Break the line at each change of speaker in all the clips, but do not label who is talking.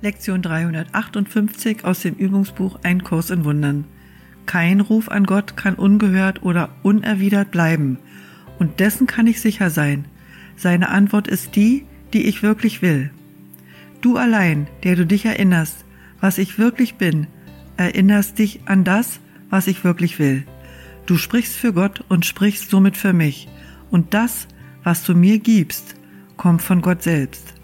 Lektion 358 aus dem Übungsbuch Ein Kurs in Wundern. Kein Ruf an Gott kann ungehört oder unerwidert bleiben, und dessen kann ich sicher sein. Seine Antwort ist die, die ich wirklich will. Du allein, der du dich erinnerst, was ich wirklich bin, erinnerst dich an das, was ich wirklich will. Du sprichst für Gott und sprichst somit für mich, und das, was du mir gibst, kommt von Gott selbst.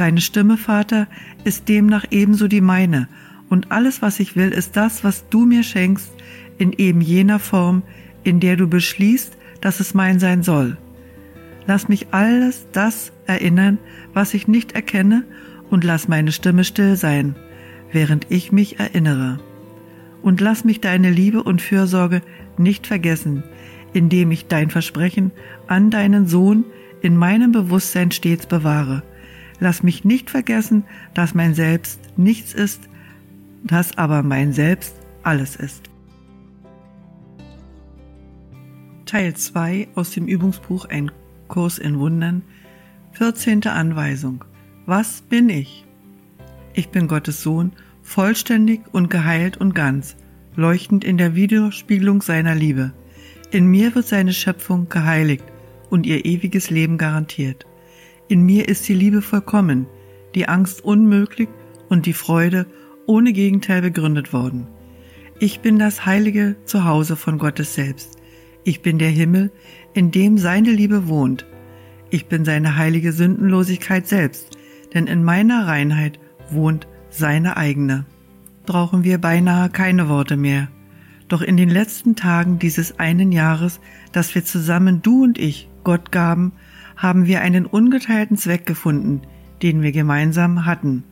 Deine Stimme, Vater, ist demnach ebenso die meine, und alles, was ich will, ist das, was du mir schenkst, in eben jener Form, in der du beschließt, dass es mein sein soll. Lass mich alles das erinnern, was ich nicht erkenne, und lass meine Stimme still sein, während ich mich erinnere. Und lass mich deine Liebe und Fürsorge nicht vergessen, indem ich dein Versprechen an deinen Sohn in meinem Bewusstsein stets bewahre Lass mich nicht vergessen, dass mein Selbst nichts ist, dass aber mein Selbst alles ist. Teil 2 aus dem Übungsbuch Ein Kurs in Wundern, 14. Anweisung. Was bin ich? Ich bin Gottes Sohn, vollständig und geheilt und ganz, leuchtend in der Widerspiegelung seiner Liebe. In mir wird seine Schöpfung geheiligt und ihr ewiges Leben garantiert. In mir ist die Liebe vollkommen, die Angst unmöglich und die Freude ohne Gegenteil begründet worden. Ich bin das heilige Zuhause von Gottes selbst. Ich bin der Himmel, in dem seine Liebe wohnt. Ich bin seine heilige Sündenlosigkeit selbst, denn in meiner Reinheit wohnt seine eigene. Brauchen wir beinahe keine Worte mehr. Doch in den letzten Tagen dieses einen Jahres, das wir zusammen, du und ich, Gott gaben, haben wir einen ungeteilten Zweck gefunden, den wir gemeinsam hatten.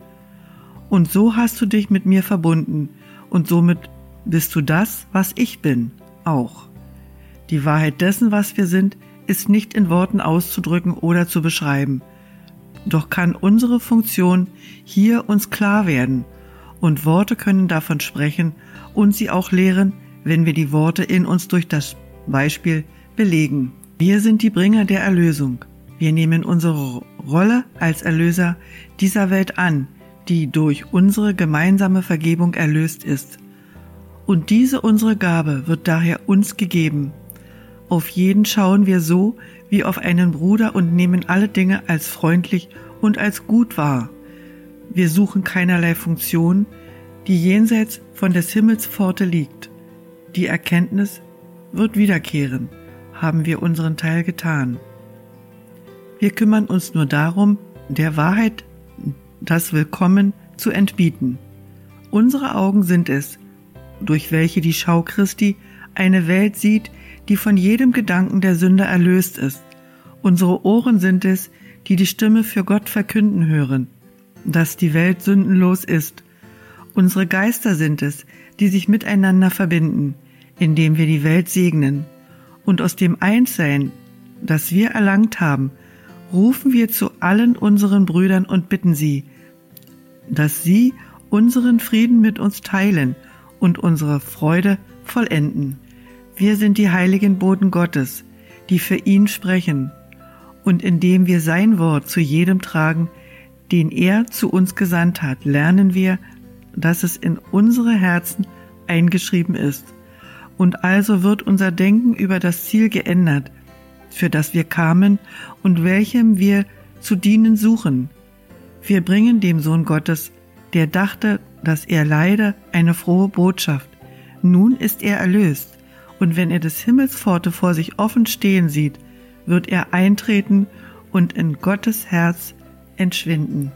Und so hast du dich mit mir verbunden, und somit bist du das, was ich bin, auch. Die Wahrheit dessen, was wir sind, ist nicht in Worten auszudrücken oder zu beschreiben. Doch kann unsere Funktion hier uns klar werden, und Worte können davon sprechen und sie auch lehren, wenn wir die Worte in uns durch das Beispiel belegen. Wir sind die Bringer der Erlösung. Wir nehmen unsere Rolle als Erlöser dieser Welt an, die durch unsere gemeinsame Vergebung erlöst ist. Und diese unsere Gabe wird daher uns gegeben. Auf jeden schauen wir so wie auf einen Bruder und nehmen alle Dinge als freundlich und als gut wahr. Wir suchen keinerlei Funktion, die jenseits von des Himmels Pforte liegt. Die Erkenntnis wird wiederkehren, haben wir unseren Teil getan. Wir kümmern uns nur darum, der Wahrheit das Willkommen zu entbieten. Unsere Augen sind es, durch welche die Schau Christi eine Welt sieht, die von jedem Gedanken der Sünder erlöst ist. Unsere Ohren sind es, die die Stimme für Gott verkünden hören, dass die Welt sündenlos ist. Unsere Geister sind es, die sich miteinander verbinden, indem wir die Welt segnen. Und aus dem Einssein, das wir erlangt haben, rufen wir zu allen unseren Brüdern und bitten sie, dass sie unseren Frieden mit uns teilen und unsere Freude vollenden. Wir sind die heiligen Boten Gottes, die für ihn sprechen, und indem wir sein Wort zu jedem tragen, den er zu uns gesandt hat, lernen wir, dass es in unsere Herzen eingeschrieben ist. Und also wird unser Denken über das Ziel geändert, für das wir kamen und welchem wir zu dienen suchen. Wir bringen dem Sohn Gottes, der dachte, dass er leide, eine frohe Botschaft. Nun ist er erlöst, und wenn er des Himmels Pforte vor sich offen stehen sieht, wird er eintreten und in Gottes Herz entschwinden.